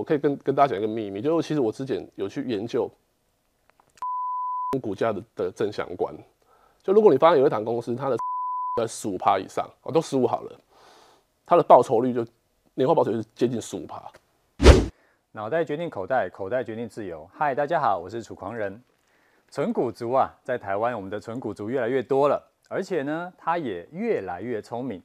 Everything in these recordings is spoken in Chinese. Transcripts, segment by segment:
我可以跟跟大家讲一个秘密，就是其实我之前有去研究股价的的正相关。就如果你发现有一档公司，它的在十五趴以上，哦，都十五好了，它的报酬率就年化报酬率接近十五趴。脑袋决定口袋，口袋决定自由。嗨，大家好，我是楚狂人。纯股族啊，在台湾，我们的纯股族越来越多了，而且呢，他也越来越聪明。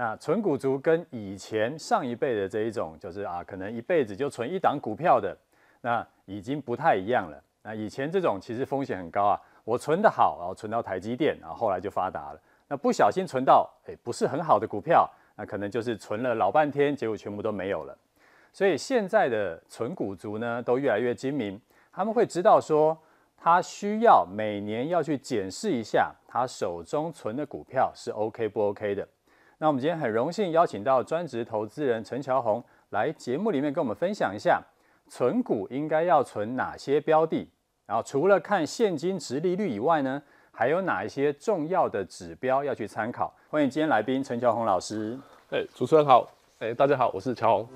那存股族跟以前上一辈的这一种，就是啊，可能一辈子就存一档股票的，那已经不太一样了。那以前这种其实风险很高啊，我存得好，然后存到台积电，然后后来就发达了。那不小心存到诶不是很好的股票，那可能就是存了老半天，结果全部都没有了。所以现在的存股族呢，都越来越精明，他们会知道说，他需要每年要去检视一下他手中存的股票是 OK 不 OK 的。那我们今天很荣幸邀请到专职投资人陈乔宏来节目里面跟我们分享一下，存股应该要存哪些标的，然后除了看现金值利率以外呢，还有哪一些重要的指标要去参考？欢迎今天来宾陈乔宏老师。哎，主持人好。哎，大家好，我是乔宏。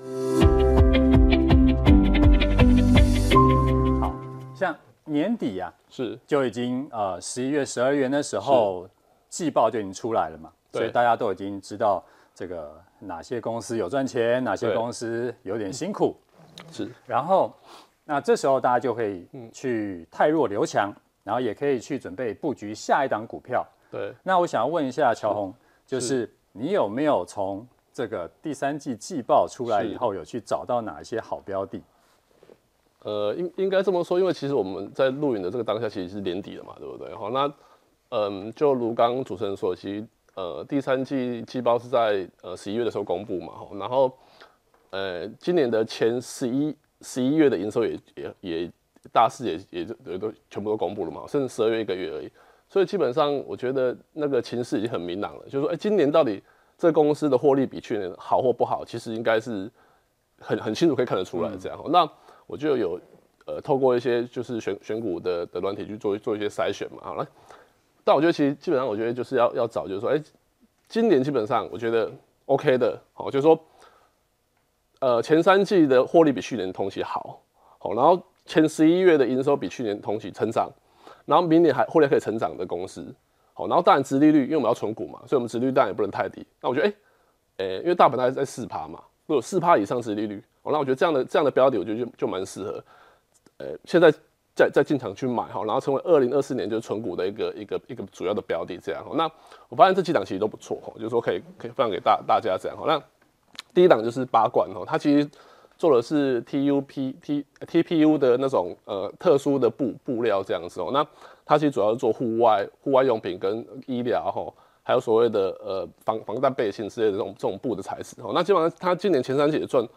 好像年底呀、啊，是就已经呃十一月、十二月那时候季报就已经出来了嘛，所以大家都已经知道这个哪些公司有赚钱，哪些公司有点辛苦。是，然后那这时候大家就可以去汰弱留强，然后也可以去准备布局下一档股票。对，那我想要问一下乔红，就是你有没有从这个第三季季报出来以后，有去找到哪一些好标的？呃，应应该这么说，因为其实我们在录影的这个当下，其实是年底了嘛，对不对？好，那嗯，就如刚刚主持人说，其实呃，第三季季报是在呃十一月的时候公布嘛，然后呃，今年的前十一十一月的营收也也也大势也也就也都全部都公布了嘛，甚至十二月一个月而已，所以基本上我觉得那个情势已经很明朗了，就是说，哎、欸，今年到底。这公司的获利比去年好或不好，其实应该是很很清楚可以看得出来这样。嗯、那我就有呃透过一些就是选选股的的软体去做做一些筛选嘛。好了，但我觉得其实基本上我觉得就是要要找就是说，哎，今年基本上我觉得 OK 的，好，就是说呃前三季的获利比去年同期好，好，然后前十一月的营收比去年同期成长，然后明年还获利可以成长的公司。好，然后当然殖利率，因为我们要存股嘛，所以我们殖利率当然也不能太低。那我觉得，哎、欸，诶、因为大盘大概在四趴嘛，如果四趴以上殖利率，哦，那我觉得这样的这样的标的，我觉得就就蛮适合，呃、现在再再进场去买哈，然后成为二零二四年就是存股的一个一个一个主要的标的这样哈。那我发现这几档其实都不错哈，就是说可以可以分享给大大家这样。哈，那第一档就是八冠哈，它其实做的是 TUP T TPU 的那种呃特殊的布布料这样子哦，那。它其实主要是做户外户外用品跟医疗哈，还有所谓的呃防防弹背心之类的这种这种布的材质哈。那基本上它今年前三季也赚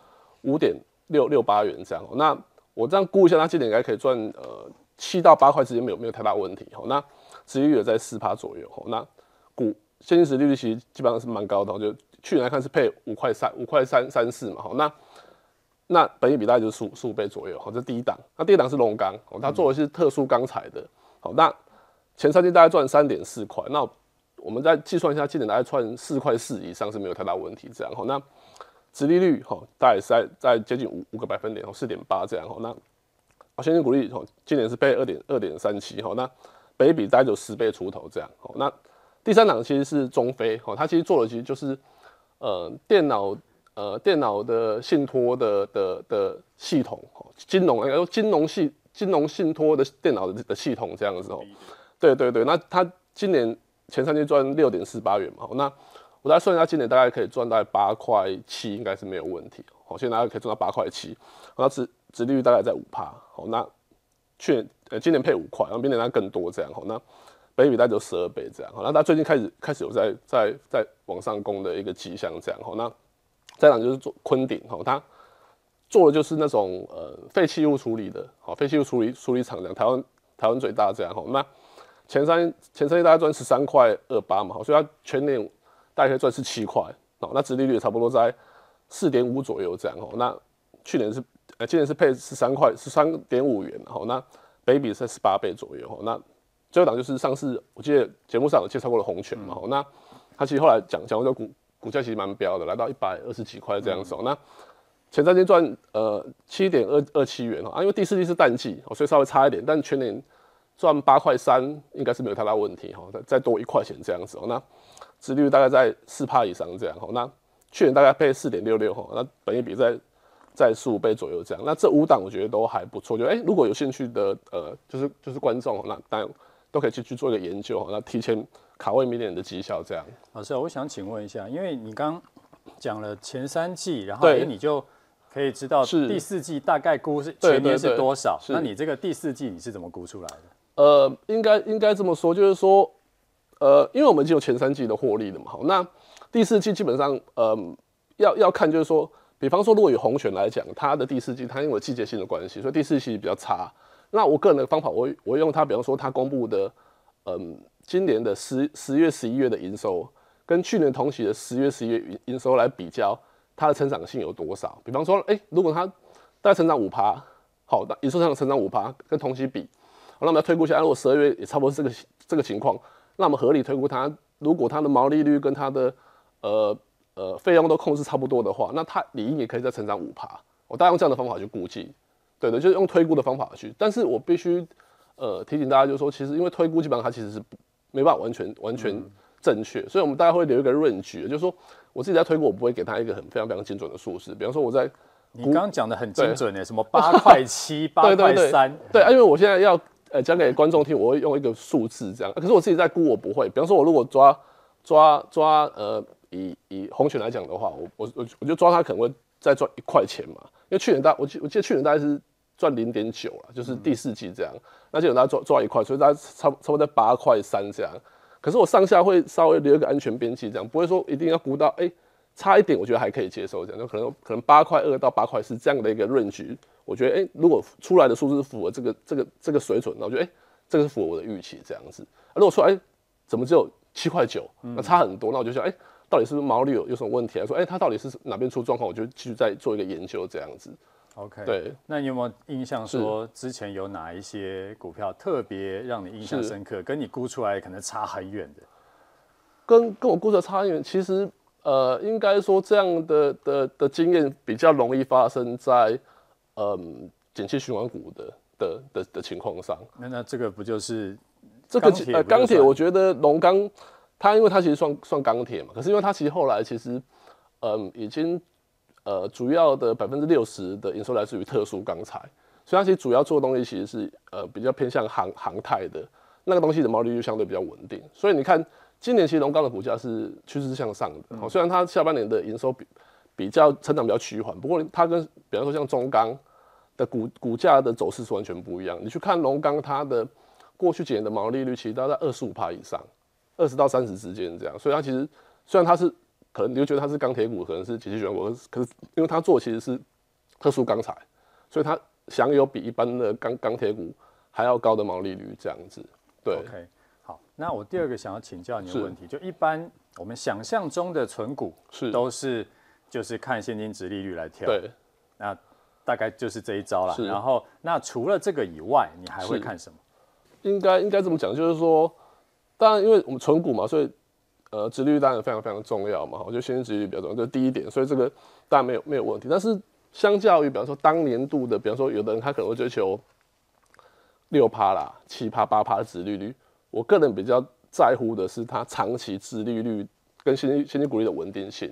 五点六六八元这样。那我这样估一下，它今年应该可以赚呃七到八块之间没有没有太大问题哈。那殖利率也在四趴左右哈。那股现金殖利率其实基本上是蛮高的，就去年来看是配五块三五块三三四嘛哈。那那本益比大概就是十五十五倍左右哈。这第一档。那第二档是龙钢，它做的是特殊钢材的。好，那前三季大概赚三点四块，那我们再计算一下，今年大概赚四块四以上是没有太大问题。这样好，那殖利率哈，大概是在在接近五五个百分点哦，四点八这样哈。那现金股利哈，今年是配二点二点三七哈。那北比大概就十倍出头这样。哦，那第三档其实是中非哈，它其实做的其实就是呃电脑呃电脑的信托的的的系统，金融应该说金融系。金融信托的电脑的的系统这样子哦，对对对，那它今年前三季赚六点四八元嘛，那我再算一下，今年大概可以赚到八块七，应该是没有问题。好，现在大概可以赚到八块七，那殖殖利率大概在五趴。好，那去年呃今年配五块，然后明年它更多这样。好，那本比大概就十二倍这样。好，那它最近开始开始有在在在往上攻的一个迹象这样。好，那再讲就是做昆鼎，好，它。做的就是那种呃废弃物处理的，好废弃物处理处理厂这样，台湾台湾最大这样好。那前三前三季大概赚十三块二八嘛，好，所以它全年大概赚是七块，哦，那殖利率也差不多在四点五左右这样哈。那去年是呃今年是配十三块十三点五元，好，那本益比是在十八倍左右哈。那最后档就是上次我记得节目上有介绍过的宏全嘛，好，那它其实后来讲讲过股股价其实蛮飙的，来到一百二十几块这样子哦，那。前三天赚呃七点二二七元啊，因为第四季是淡季，所以稍微差一点，但全年赚八块三应该是没有太大问题哈，再再多一块钱这样子哦，那殖利率大概在四帕以上这样哈，那去年大概配四点六六哈，那本益比在在十五倍左右这样，那这五档我觉得都还不错，就哎、欸、如果有兴趣的呃就是就是观众那当然都可以去去做一个研究，那提前卡位明年的绩效这样。老师，我想请问一下，因为你刚讲了前三季，然后哎你就。可以知道第四季大概估是全年是多少？那你这个第四季你是怎么估出来的？呃，应该应该这么说，就是说，呃，因为我们只有前三季的获利的嘛，好，那第四季基本上，呃，要要看就是说，比方说，如果以红泉来讲，它的第四季它因为季节性的关系，所以第四季比较差。那我个人的方法，我我用它，比方说它公布的，嗯、今年的十十月、十一月的营收，跟去年同期的十月、十一月营收来比较。它的成长性有多少？比方说，哎、如果它大概成长五趴，好，的，营收上成长五趴，跟同期比，好，那我们要推估一下，如果十二月也差不多是这个这个情况，那我们合理推估它，如果它的毛利率跟它的呃呃费用都控制差不多的话，那它理应也可以再成长五趴。我大概用这样的方法去估计，对的，就是用推估的方法去。但是我必须呃提醒大家，就是说，其实因为推估基本上它其实是没办法完全完全正确，嗯、所以我们大概会留一个 range，就是说。我自己在推估，我不会给他一个很非常非常精准的数字。比方说，我在你刚刚讲的很精准诶，什么八块七、八块三，对啊，因为我现在要呃讲给观众听，我会用一个数字这样。可是我自己在估，我不会。比方说，我如果抓抓抓呃，以以红犬来讲的话，我我我我就抓它可能会再赚一块钱嘛。因为去年大我记我记得去年大概是赚零点九了，就是第四季这样。嗯、那基本上抓抓一块，所以大家差差不多在八块三这样。可是我上下会稍微留一个安全边际，这样不会说一定要估到，哎、差一点，我觉得还可以接受，这样就可能可能八块二到八块四这样的一个 range，我觉得，哎、欸，如果出来的数字符合这个这个这个水准，那我觉得，哎、欸，这个是符合我的预期，这样子。啊、如果说，哎、欸，怎么只有七块九，那差很多，那我就想，哎、欸，到底是不是毛利有有什么问题？来说，哎、欸，它到底是哪边出状况？我就继续再做一个研究，这样子。OK，对，那你有没有印象说之前有哪一些股票特别让你印象深刻，跟你估出来可能差很远的？跟跟我估的差远，其实呃，应该说这样的的的经验比较容易发生在嗯，景气循环股的的的的情况上。那那这个不就是这个呃钢铁？我觉得龙钢它因为它其实算算钢铁嘛，可是因为它其实后来其实嗯已经。呃，主要的百分之六十的营收来自于特殊钢材，所以它其实主要做的东西其实是呃比较偏向航航太的那个东西的毛利率相对比较稳定。所以你看今年其实龙钢的股价是趋势是向上的，嗯、虽然它下半年的营收比比较成长比较趋缓，不过它跟比方说像中钢的股股价的走势是完全不一样。你去看龙钢它的过去几年的毛利率其实都在二十五趴以上，二十到三十之间这样，所以它其实虽然它是。可能你就觉得它是钢铁股，可能是景气循环股，可是因为它做其实是特殊钢材，所以它享有比一般的钢钢铁股还要高的毛利率，这样子。对好，那我第二个想要请教你的问题，就一般我们想象中的存股是都是就是看现金值利率来挑，对，那大概就是这一招了。然后那除了这个以外，你还会看什么？应该应该这么讲，就是说，当然因为我们存股嘛，所以。呃，殖利率当然非常非常重要嘛，我觉得现金殖利率比较重要，这是第一点，所以这个当然没有没有问题。但是相较于，比方说当年度的，比方说有的人他可能会追求六趴啦、七趴、八趴的殖利率，我个人比较在乎的是它长期自利率跟现金现金股利的稳定性。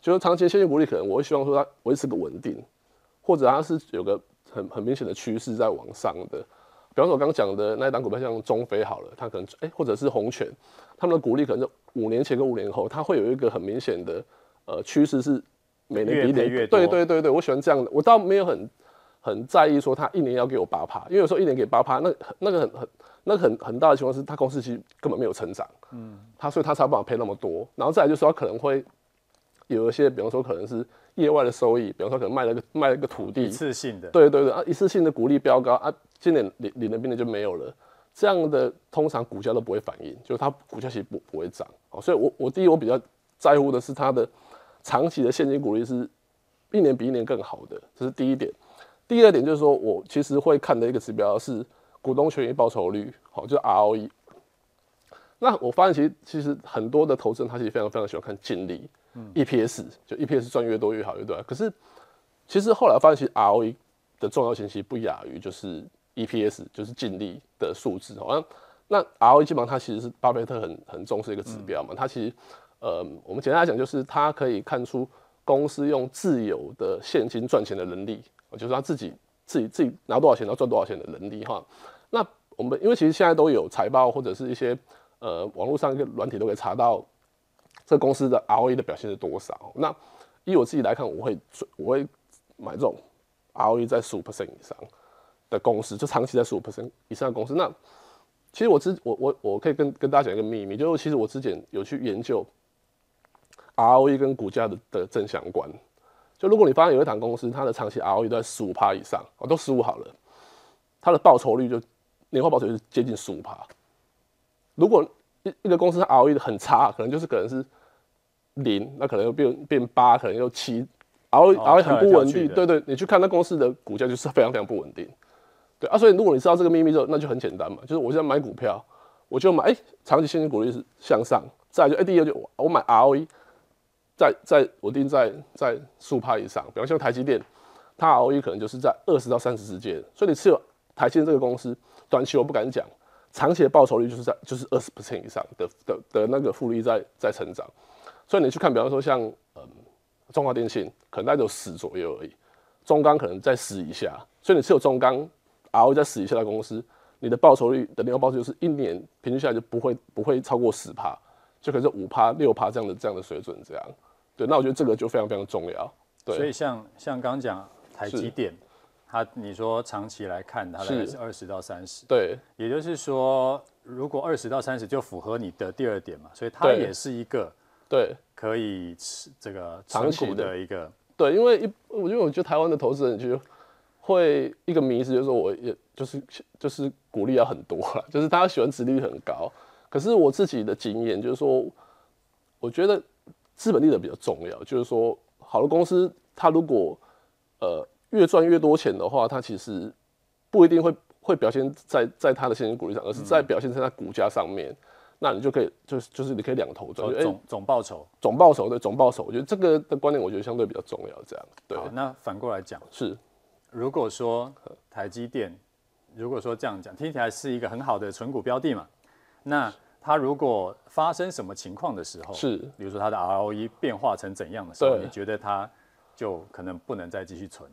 就是长期现金股利可能我会希望说它维持个稳定，或者它是有个很很明显的趋势在往上的。比方说我刚刚讲的那一档股票，像中飞好了，它可能哎、欸，或者是红泉，他们的股利可能是。五年前跟五年后，它会有一个很明显的呃趋势，是每年比一年。对对对对，我喜欢这样的。我倒没有很很在意说它一年要给我八趴，因为有时候一年给八趴，那那个很很那很很大的情况是，他公司其实根本没有成长。嗯，他所以他才不配那么多。然后再来就是说，他可能会有一些，比方说可能是业外的收益，比方说可能卖了个卖了个土地，一次性的。对对对啊，一次性的股利飙高啊，今年领领了，明年就没有了。这样的通常股价都不会反应，就是它股价其实不不会涨，所以我我第一我比较在乎的是它的长期的现金股利是一年比一年更好的，这是第一点。第二点就是说我其实会看的一个指标是股东权益报酬率，好，就是 ROE。那我发现其实其实很多的投资人他其实非常非常喜欢看净利，EPS 就 EPS 赚越多越好，对不对？可是其实后来发现，其实 ROE 的重要性其实不亚于就是 EPS，就是净利的数字。好像那 ROE 基本上它其实是巴菲特很很重视一个指标嘛。它其实呃，我们简单来讲，就是它可以看出公司用自有的现金赚钱的能力，就是他自己自己自己拿多少钱，然后赚多少钱的能力哈。那我们因为其实现在都有财报或者是一些呃网络上一个软体都可以查到这公司的 ROE 的表现是多少。那以我自己来看，我会我会买这种 ROE 在十五 percent 以上的公司，就长期在十五 percent 以上的公司。那其实我之我我我可以跟跟大家讲一个秘密，就是其实我之前有去研究 ROE 跟股价的的正相关。就如果你发现有一档公司，它的长期 ROE 在十五趴以上，哦，都十五好了，它的报酬率就年化报酬率是接近十五趴。如果一一个公司它 ROE 很差，可能就是可能是。零，那可能又变变八，可能又七，，ROE ROE 很不稳定。对，对对，你去看那公司的股价就是非常非常不稳定。对啊，所以如果你知道这个秘密之后，那就很简单嘛，就是我现在买股票，我就买哎、欸，长期现金股利是向上，再来就哎、欸，第二就我买 ROE，在在稳定在在数趴以上，比方像台积电，它 ROE 可能就是在二十到三十之间，所以你持有台积电这个公司，短期我不敢讲，长期的报酬率就是在就是二十 percent 以上的的的那个复利在在成长。所以你去看，比方说像嗯，中华电信可能大概有十左右而已，中钢可能在十以下。所以你持有中钢，ROE 在十以下的公司，你的报酬率的年化报酬就是一年平均下来就不会不会超过十趴，就可能是五趴六趴这样的这样的水准这样。对，那我觉得这个就非常非常重要。对，所以像像刚讲台积电，它你说长期来看，它大概是二十到三十。对，也就是说，如果二十到三十就符合你的第二点嘛，所以它也是一个。对，可以吃这个长期的一个。对，因为一，我因为我觉得台湾的投资人就会一个迷思，就是说我也就是就是鼓励要很多了，就是大家喜欢殖利率很高。可是我自己的经验就是说，我觉得资本利得比较重要。就是说，好的公司它如果呃越赚越多钱的话，它其实不一定会会表现在在它的现金股利上，而是在表现在它股价上面。嗯那你就可以，就是就是你可以两头赚，总总总报酬，总报酬对总报酬，我觉得这个的观念，我觉得相对比较重要。这样对。那反过来讲是，如果说台积电，如果说这样讲，听起来是一个很好的存股标的嘛？那它如果发生什么情况的时候，是，比如说它的 ROE 变化成怎样的时候，你觉得它就可能不能再继续存？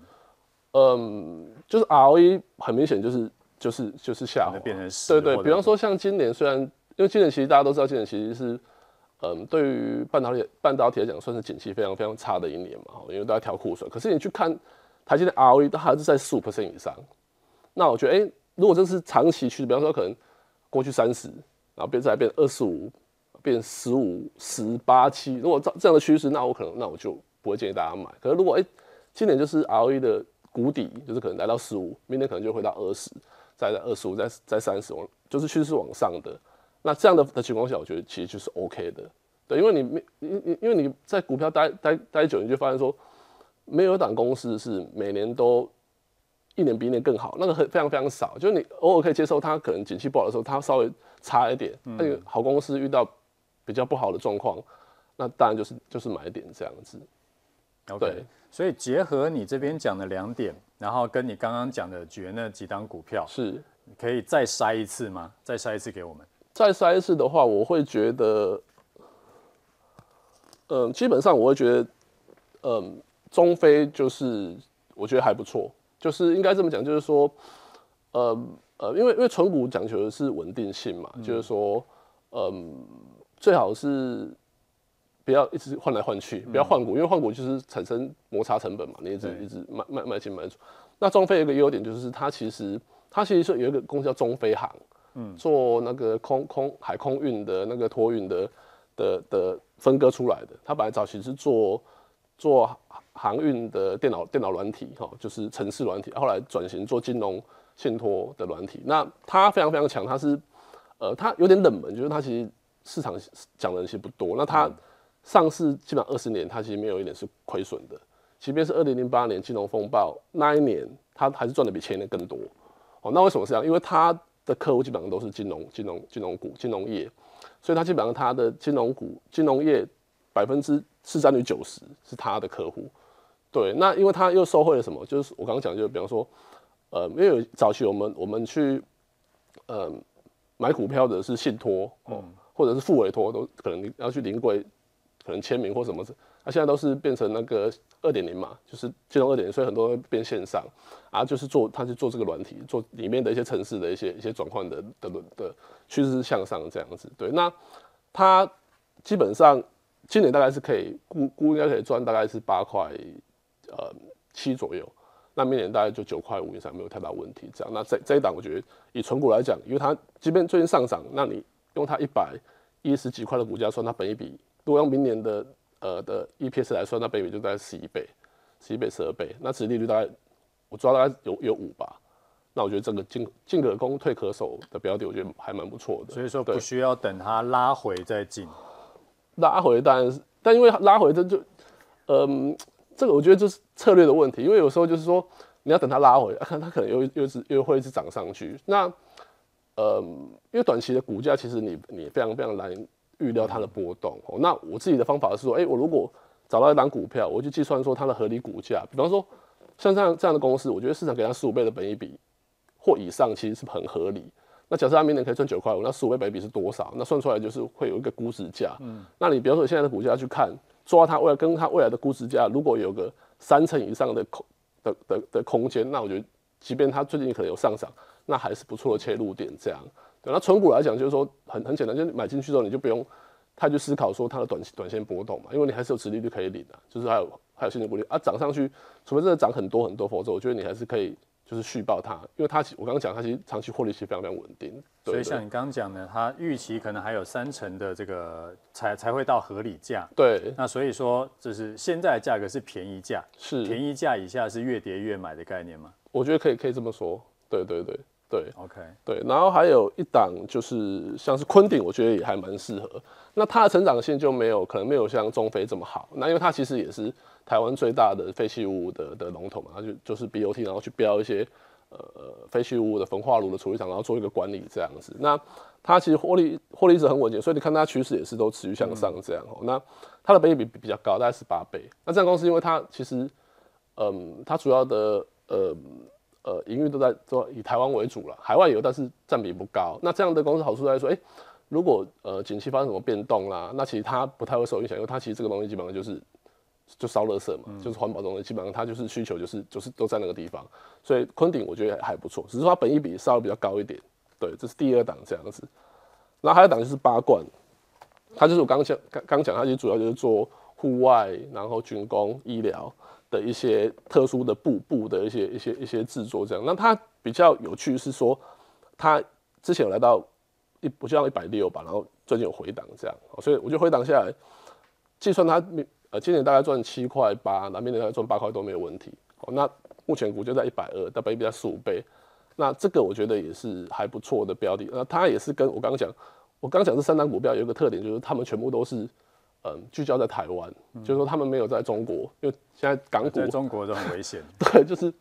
嗯，就是 ROE 很明显就是就是就是下滑，变成十。对，对对，比方说像今年虽然。因为今年其实大家都知道，今年其实是，嗯，对于半导体半导体来讲，算是景气非常非常差的一年嘛，因为大家调库存。可是你去看台积电 ROE，它还是在十五 percent 以上。那我觉得，哎、欸，如果这是长期趋势，比方说可能过去三十，然后变再变二十五，变十五、十八、七，如果这这样的趋势，那我可能那我就不会建议大家买。可是如果哎、欸，今年就是 ROE 的谷底，就是可能来到十五，明年可能就回到二十，再在二十五，再再三十，往就是趋势往上的。那这样的的情况下，我觉得其实就是 OK 的，对，因为你没你你因为你在股票待待待久，你就发现说，没有一档公司是每年都一年比一年更好，那个很非常非常少，就是你偶尔可以接受它可能景气不好的时候，它稍微差一点，那个好公司遇到比较不好的状况，那当然就是就是买点这样子。OK，所以结合你这边讲的两点，然后跟你刚刚讲的举那几档股票，是可以再筛一次吗？再筛一次给我们。再筛一次的话，我会觉得，嗯，基本上我会觉得，嗯，中非就是我觉得还不错，就是应该这么讲，就是说，呃呃，因为因为纯股讲求的是稳定性嘛，嗯、就是说，嗯，最好是不要一直换来换去，不要换股，因为换股就是产生摩擦成本嘛，你一直一直卖卖卖进卖出。那中非有一个优点就是它其实它其实是有一个公司叫中非航。嗯，做那个空空海空运的那个托运的的的分割出来的，它本来早期是做做航运的电脑电脑软体哈，就是城市软体，后来转型做金融信托的软体。那它非常非常强，它是呃它有点冷门，就是它其实市场讲的人其实不多。那他上市基本上二十年，它其实没有一点是亏损的，即便是二零零八年金融风暴那一年，它还是赚的比前年更多。哦，那为什么是这样？因为它的客户基本上都是金融、金融、金融股、金融业，所以它基本上它的金融股、金融业百分之市占率九十是它的客户，对，那因为它又收回了什么？就是我刚刚讲，就比方说，呃，因为早期我们我们去，呃，买股票的是信托哦，或者是付委托，都可能要去临柜，可能签名或什么，那、啊、现在都是变成那个二点零嘛，就是金融二点零，所以很多变线上，啊，就是做，他是做这个软体，做里面的一些城市的一些一些转换的的的趋势是向上这样子，对，那它基本上今年大概是可以估估应该可以赚大概是八块。呃，七左右，那明年大概就九块五以上没有太大问题。这样，那这这一档我觉得以存股来讲，因为它即便最近上涨，那你用它一百一十几块的股价算，它本一比，如果用明年的呃的 EPS 来算，那本益比就大概十一倍，十一倍十二倍，那殖利率大概我抓大概有有五吧。那我觉得这个进进可攻退可守的标的，我觉得还蛮不错的。所以说不需要等它拉回再进，拉回当然是，但因为拉回这就嗯。这个我觉得就是策略的问题，因为有时候就是说你要等它拉回，看它可能又又是又会一直涨上去。那嗯，因为短期的股价其实你你非常非常难预料它的波动。哦，那我自己的方法是说，哎，我如果找到一档股票，我就计算说它的合理股价，比方说像这样这样的公司，我觉得市场给它十五倍的本益比或以上，其实是很合理。那假设它明年可以赚九块五，那十五倍本益比是多少？那算出来就是会有一个估值价。嗯，那你比方说现在的股价去看。抓它未来跟它未来的估值价，如果有个三成以上的空的的的空间，那我觉得，即便它最近可能有上涨，那还是不错的切入点。这样，对，那存股来讲，就是说很很简单，就是买进去之后，你就不用太去思考说它的短期短线波动嘛，因为你还是有持利率可以领的，就是还有还有现金股利啊，涨上去，除非真的涨很多很多，否则我觉得你还是可以。就是续报它，因为它我刚刚讲，它其实长期获利其实非常非常稳定。所以像你刚刚讲的，它预期可能还有三成的这个才才会到合理价。对。那所以说，就是现在的价格是便宜价，是便宜价以下是越跌越买的概念吗？我觉得可以可以这么说。对对对对。OK。对，然后还有一档就是像是昆鼎，我觉得也还蛮适合。那它的成长性就没有可能没有像中菲这么好。那因为它其实也是。台湾最大的废弃物的的龙头嘛，它就就是 BOT，然后去标一些呃废弃物的焚化炉的处理厂，然后做一个管理这样子。那它其实获利获利是很稳健，所以你看它趋势也是都持续向上这样哦。那它的本益比比较高，大概十八倍。那这样公司因为它其实嗯，它主要的呃呃营运都在做以台湾为主了，海外有，但是占比不高。那这样的公司好处在说，哎、如果呃景气发生什么变动啦，那其实它不太会受影响，因为它其实这个东西基本上就是。就烧垃圾嘛，就是环保东西，基本上它就是需求就是就是都在那个地方，所以坤鼎我觉得还不错，只是它本益比稍微比较高一点，对，这是第二档这样子。然后还有一档就是八冠，它就是我刚讲刚刚讲，它其实主要就是做户外，然后军工、医疗的一些特殊的布布的一些一些一些制作这样。那它比较有趣是说，它之前有来到一不像一百六吧，然后最近有回档这样，所以我就回档下来，计算它。呃，今年大概赚七块八，那明年大概赚八块都没有问题。哦，那目前股价在一百二，大概比在十五倍。那这个我觉得也是还不错的标的。那它也是跟我刚刚讲，我刚刚讲这三档股票有一个特点，就是他们全部都是嗯聚焦在台湾，嗯，就是说他们没有在中国，因为现在港股在中国都很危险。对，就是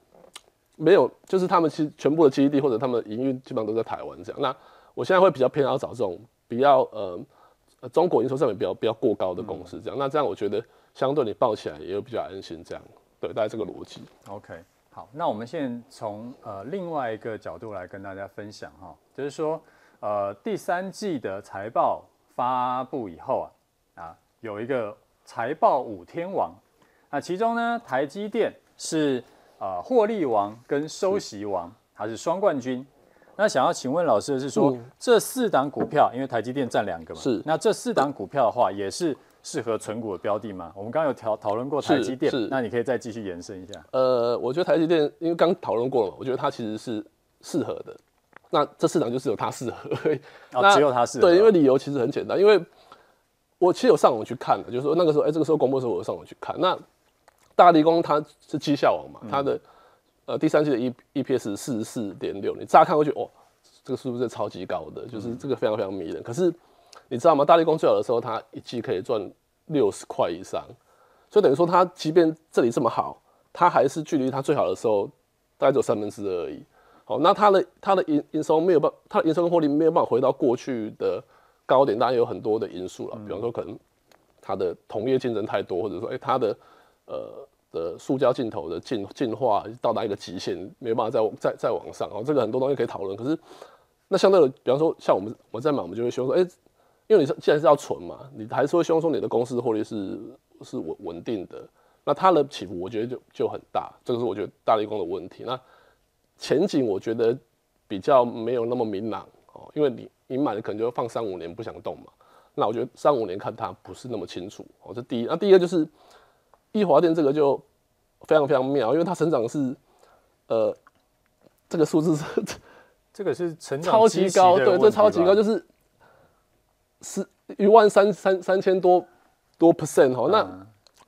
没有，就是他们其实全部的基地或者他们营运基本上都在台湾这样。那我现在会比较偏要找这种比较呃中国营收上面比较比较过高的公司这样。嗯，那这样我觉得。相对你抱起来也有比较安心，这样对，大概这个逻辑。OK，好，那我们现在从呃另外一个角度来跟大家分享哈，就是说呃第三季的财报发布以后啊啊有一个财报五天王，那其中呢台积电是呃获利王跟收息王，它是双冠军。那想要请问老师的是说，嗯、这四档股票，因为台积电占两个嘛，是那这四档股票的话也是。适合存股的标的吗？我们刚刚有讨讨论过台积电，是，那你可以再继续延伸一下。呃，我觉得台积电，因为刚讨论过了嘛，我觉得它其实是适合的。那这四档就是有它适合，哦，只有它适合。对，因为理由其实很简单，因为我其实有上网去看的，就是说那个时候，哎、欸，这个时候公布的时候，我有上网去看。那大立光它是绩效王嘛，它、嗯、的呃第三季的 E E P S 四十四点六，你乍看过去，哦，这个是不是超级高的？就是这个非常非常迷人。嗯、可是你知道吗？大立光最好的时候，它一季可以赚六十块以上，所以等于说，它即便这里这么好，它还是距离它最好的时候大概只有三分之二而已。好，那它的它的营营收没有办，它的营收跟获利没有办法回到过去的高点，当然有很多的因素了，比方说可能它的同业竞争太多，或者说哎它的呃的塑胶镜头的进进化到达一个极限，没办法再再再往上哦。这个很多东西可以讨论，可是那相对的，比方说像我们我在买，我们就会希望说，哎、欸，因为你既然是要存嘛，你还是会希望说你的公司获利是是稳稳定的。那它的起伏，我觉得就就很大，这个是我觉得大立光的问题。那前景我觉得比较没有那么明朗哦，因为你你买的可能就放三五年不想动嘛。那我觉得三五年看它不是那么清楚哦，这第一。那第二就是易华电这个就非常非常妙，因为它成长是呃这个数字是这个是成长超级高，对，这超级高，就是是一万三三三千多多 percent 哦。那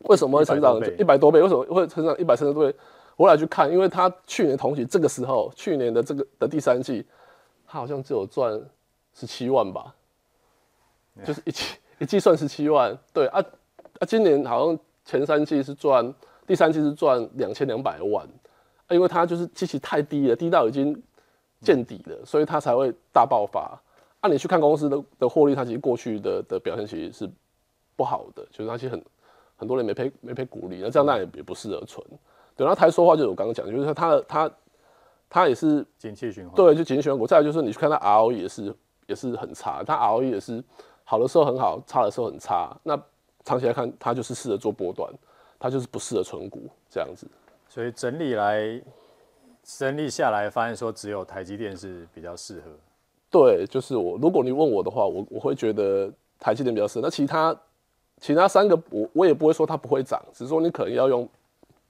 为什么会成长一百多倍？为什么会成长一百三十多倍？我来去看，因为它去年同期这个时候，去年的这个的第三季，它好像只有赚十七万吧。就是一季一季算十七万，对啊啊，今年好像前三季是赚，第三季是赚两千两百万，啊，因为它就是机器太低了，低到已经见底了，所以它才会大爆发。啊，你去看公司的的获利，它其实过去的的表现其实是不好的，就是那些很很多人没赔没赔股利，那这样那也也不适合存。对，然后台说话就是我刚刚讲，就是它的它它也是景气循环，对，就景气循环股。再来就是你去看它 ROE 也是也是很差，它 ROE 也是。好的时候很好，差的时候很差。那长期来看，它就是适合做波段，它就是不适合存股这样子。所以整理来，整理下来，发现说只有台积电是比较适合。对，就是我。如果你问我的话，我我会觉得台积电比较适合。那其他其他三个，我我也不会说它不会涨，只是说你可能要用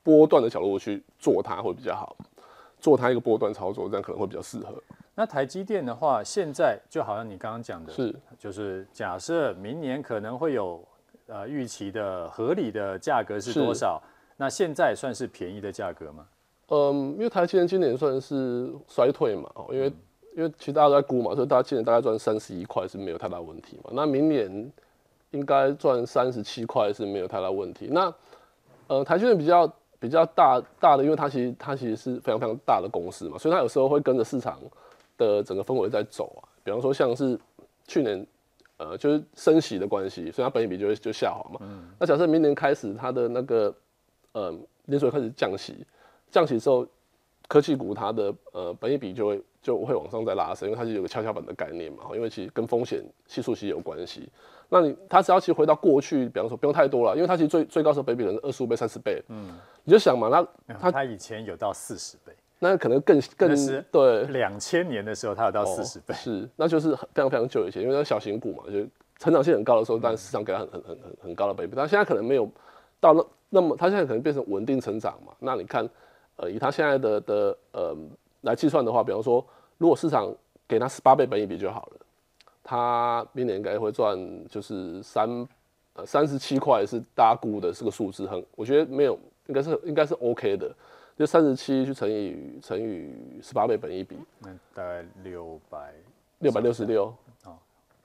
波段的角度去做它会比较好，做它一个波段操作，这样可能会比较适合。那台积电的话，现在就好像你刚刚讲的，是就是假设明年可能会有呃预期的合理的价格是多少？那现在算是便宜的价格吗？嗯，因为台积电今年算是衰退嘛，哦，因为因为其实大家都在估嘛，所以大家今年大概赚三十一块是没有太大问题嘛。那明年应该赚三十七块是没有太大问题。那呃，台积电比较比较大大的，因为它其实它其实是非常非常大的公司嘛，所以它有时候会跟着市场。的整个氛围在走啊，比方说像是去年，呃，就是升息的关系，所以它本益比就会就下滑嘛。嗯。那假设明年开始它的那个，呃，联储开始降息，降息之后，科技股它的呃本益比就会就会往上再拉升，因为它是有个跷跷板的概念嘛。因为其实跟风险系数其实有关系。那你它只要其实回到过去，比方说不用太多了，因为它其实最最高时候本益比可能是二十五倍、三十倍。嗯。你就想嘛，那它它以前有到四十倍。那可能更更对，两千年的时候它有到四十倍。哦，是，那就是非常非常久以前，因为那小型股嘛，就成长性很高的时候，但市场给它很很很很很高的倍比，但现在可能没有到那那么，它现在可能变成稳定成长嘛。那你看，呃，以它现在的的呃来计算的话，比方说，如果市场给它十八倍本益比就好了，它明年应该会赚就是三呃三十七块是大家估的是个数字，很我觉得没有，应该是应该是 OK 的。就三十七去乘以乘以十八倍本一比，那大概六百六百六十六，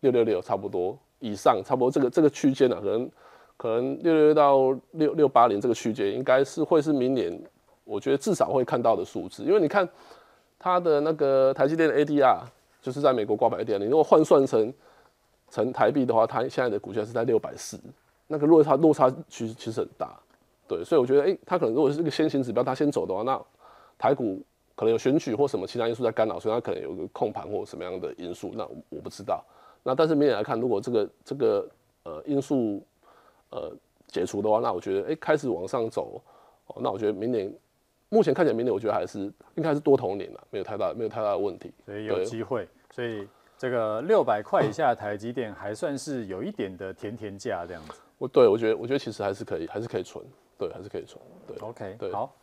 六六六差不多以上，差不多这个这个区间呢，可能可能六六六到六六八零这个区间，应该是会是明年我觉得至少会看到的数字，因为你看它的那个台积电的 ADR，就是在美国挂牌 ADR，你如果换算成成台币的话，它现在的股价是在六百四，那个落差落差其实其实很大。对，所以我觉得，哎，它可能如果是一个先行指标，它先走的话，那台股可能有选举或什么其他因素在干扰，所以它可能有个控盘或什么样的因素，那我不知道。那但是明年来看，如果这个这个呃因素呃解除的话，那我觉得，哎，开始往上走，哦，那我觉得明年目前看起来，明年我觉得还是应该是多头年了，没有太大没有太大的问题，所以有机会。所以这个六百块以下的台积电还算是有一点的甜甜价这样子。我对我觉得我觉得其实还是可以，还是可以存。对，还是可以存。对，OK，对，好。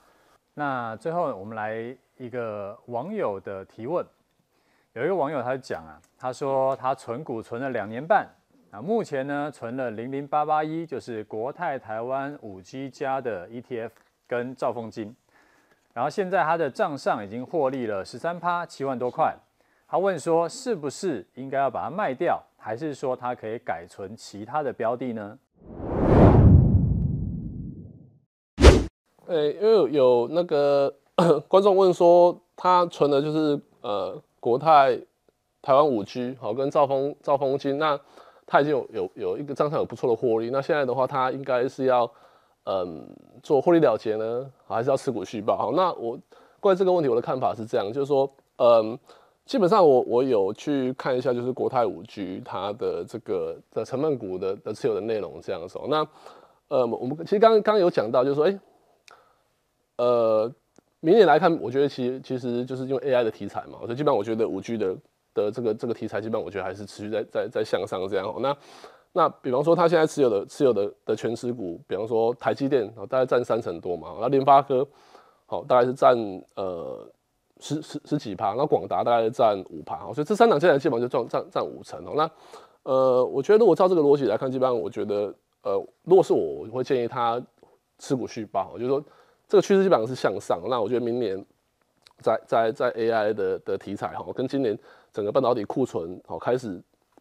那最后我们来一个网友的提问。有一个网友他就讲啊，他说他存股存了两年半，啊，目前呢存了零零八八一，就是国泰台湾五 G 加的 ETF 跟兆丰金，然后现在他的账上已经获利了十三趴，七万多块。他问说，是不是应该要把它卖掉，还是说他可以改存其他的标的呢？诶、欸，因为有，那个观众问说，他存的就是呃国泰台湾五 G 好跟兆丰兆丰金，那他已经有有有一个账上有不错的获利，那现在的话他应该是要嗯做获利了结呢，还是要持股续报？好，那我关于这个问题，我的看法是这样，就是说，嗯，基本上我我有去看一下，就是国泰五 G 它的这个的成分股的的持有的内容这样子。那呃，我们其实刚刚刚有讲到，就是说，哎、呃，明年来看，我觉得其实其实就是因为 AI 的题材嘛，所以基本上我觉得五 G 的的这个这个题材，基本上我觉得还是持续在在在向上这样。那那比方说，他现在持有的持有的的全持股，比方说台积电，大概占三成多嘛，那联发科，好，大概是占呃十十十几趴，那广达大概是占五趴，所以这三档现在基本上就占占占五成哦。那呃，我觉得如果照这个逻辑来看，基本上我觉得。呃，如果是我，我会建议他持股续抱。就是说，这个趋势基本上是向上。那我觉得明年在在在 AI 的的题材哈，跟今年整个半导体库存好开始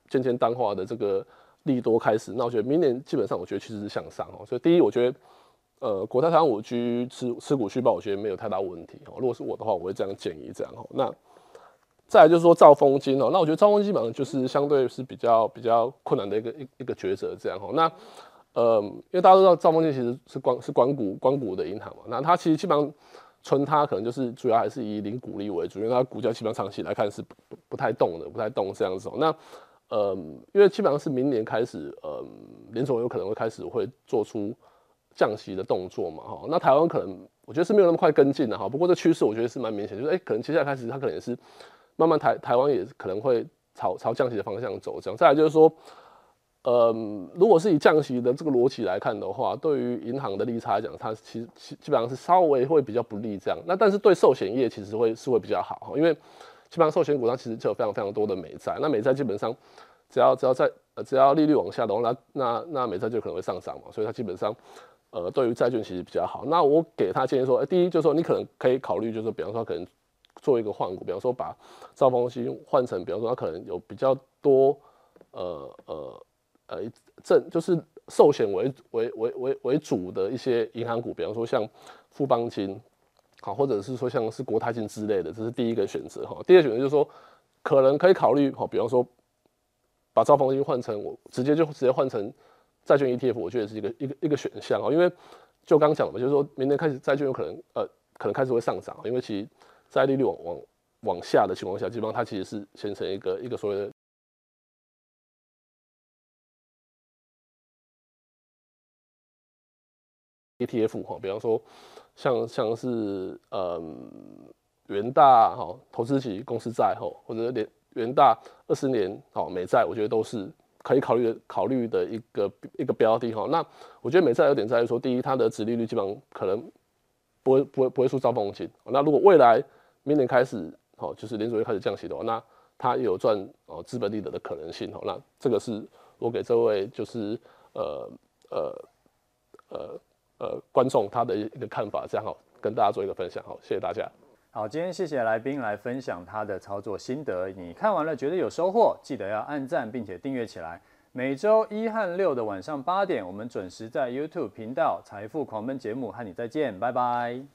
渐渐淡化的这个利多开始，那我觉得明年基本上我觉得趋势是向上哦。所以第一，我觉得呃，国泰台湾五 G 持持股续报，我觉得没有太大问题哦。如果是我的话，我会这样建议这样哦。那再来就是说兆丰金哦，那我觉得兆丰金基本上就是相对是比较比较困难的一个一一个抉择这样哦。那呃，因为大家都知道兆丰金其实是光是关股关股的银行嘛，那它其实基本上存它可能就是主要还是以领股利为主，因为它股价基本上长期来看是不不太动的，不太动这样子。那呃，因为基本上是明年开始，呃，联总有可能会开始会做出降息的动作嘛，哈。那台湾可能我觉得是没有那么快跟进的哈，不过这趋势我觉得是蛮明显，就是哎、可能接下来开始它可能也是慢慢台台湾也可能会朝朝降息的方向走这样。再来就是说。呃，如果是以降息的这个逻辑来看的话，对于银行的利差来讲，它其实基本上是稍微会比较不利这样。那但是对寿险业其实会是会比较好，因为基本上寿险股它其实就有非常非常多的美债，那美债基本上只要只要在呃只要利率往下的话，那那那美债就可能会上涨嘛，所以它基本上呃对于债券其实比较好。那我给他建议说，欸、第一就是说你可能可以考虑，就是比方说可能做一个换股，比方说把兆丰金换成，比方说它可能有比较多呃。呃，呃正就是寿险为为为为为主的一些银行股，比方说像富邦金，好，或者是说像是国泰金之类的，这是第一个选择哈。第二个选择就是说，可能可以考虑哈，比方说把兆丰金换成我直接就直接换成债券 ETF，我觉得是一个一个一个选项啊。因为就刚讲的嘛，就是说明年开始债券有可能呃可能开始会上涨，因为其实债利率往往往下的情况下，基本上它其实是形成一个一个所谓的。ETF 哈，比方说像像是嗯元大哈投资级公司债哈，或者连元大二十年好美债，我觉得都是可以考虑的考虑的一个一个标的哈。那我觉得美债有点在于说，第一它的殖利率基本上可能不会不会不会出兆丰金。那如果未来明年开始好，就是联准会开始降息的话，那它有赚哦资本利得的可能性哈。那这个是我给这位就是呃呃。呃呃，观众他的一个看法，这样好，跟大家做一个分享，好，谢谢大家。好，今天谢谢来宾来分享他的操作心得。你看完了觉得有收获，记得要按赞并且订阅起来。每周一和六的晚上八点，我们准时在 YouTube 频道《财富狂奔》节目和你再见，拜拜。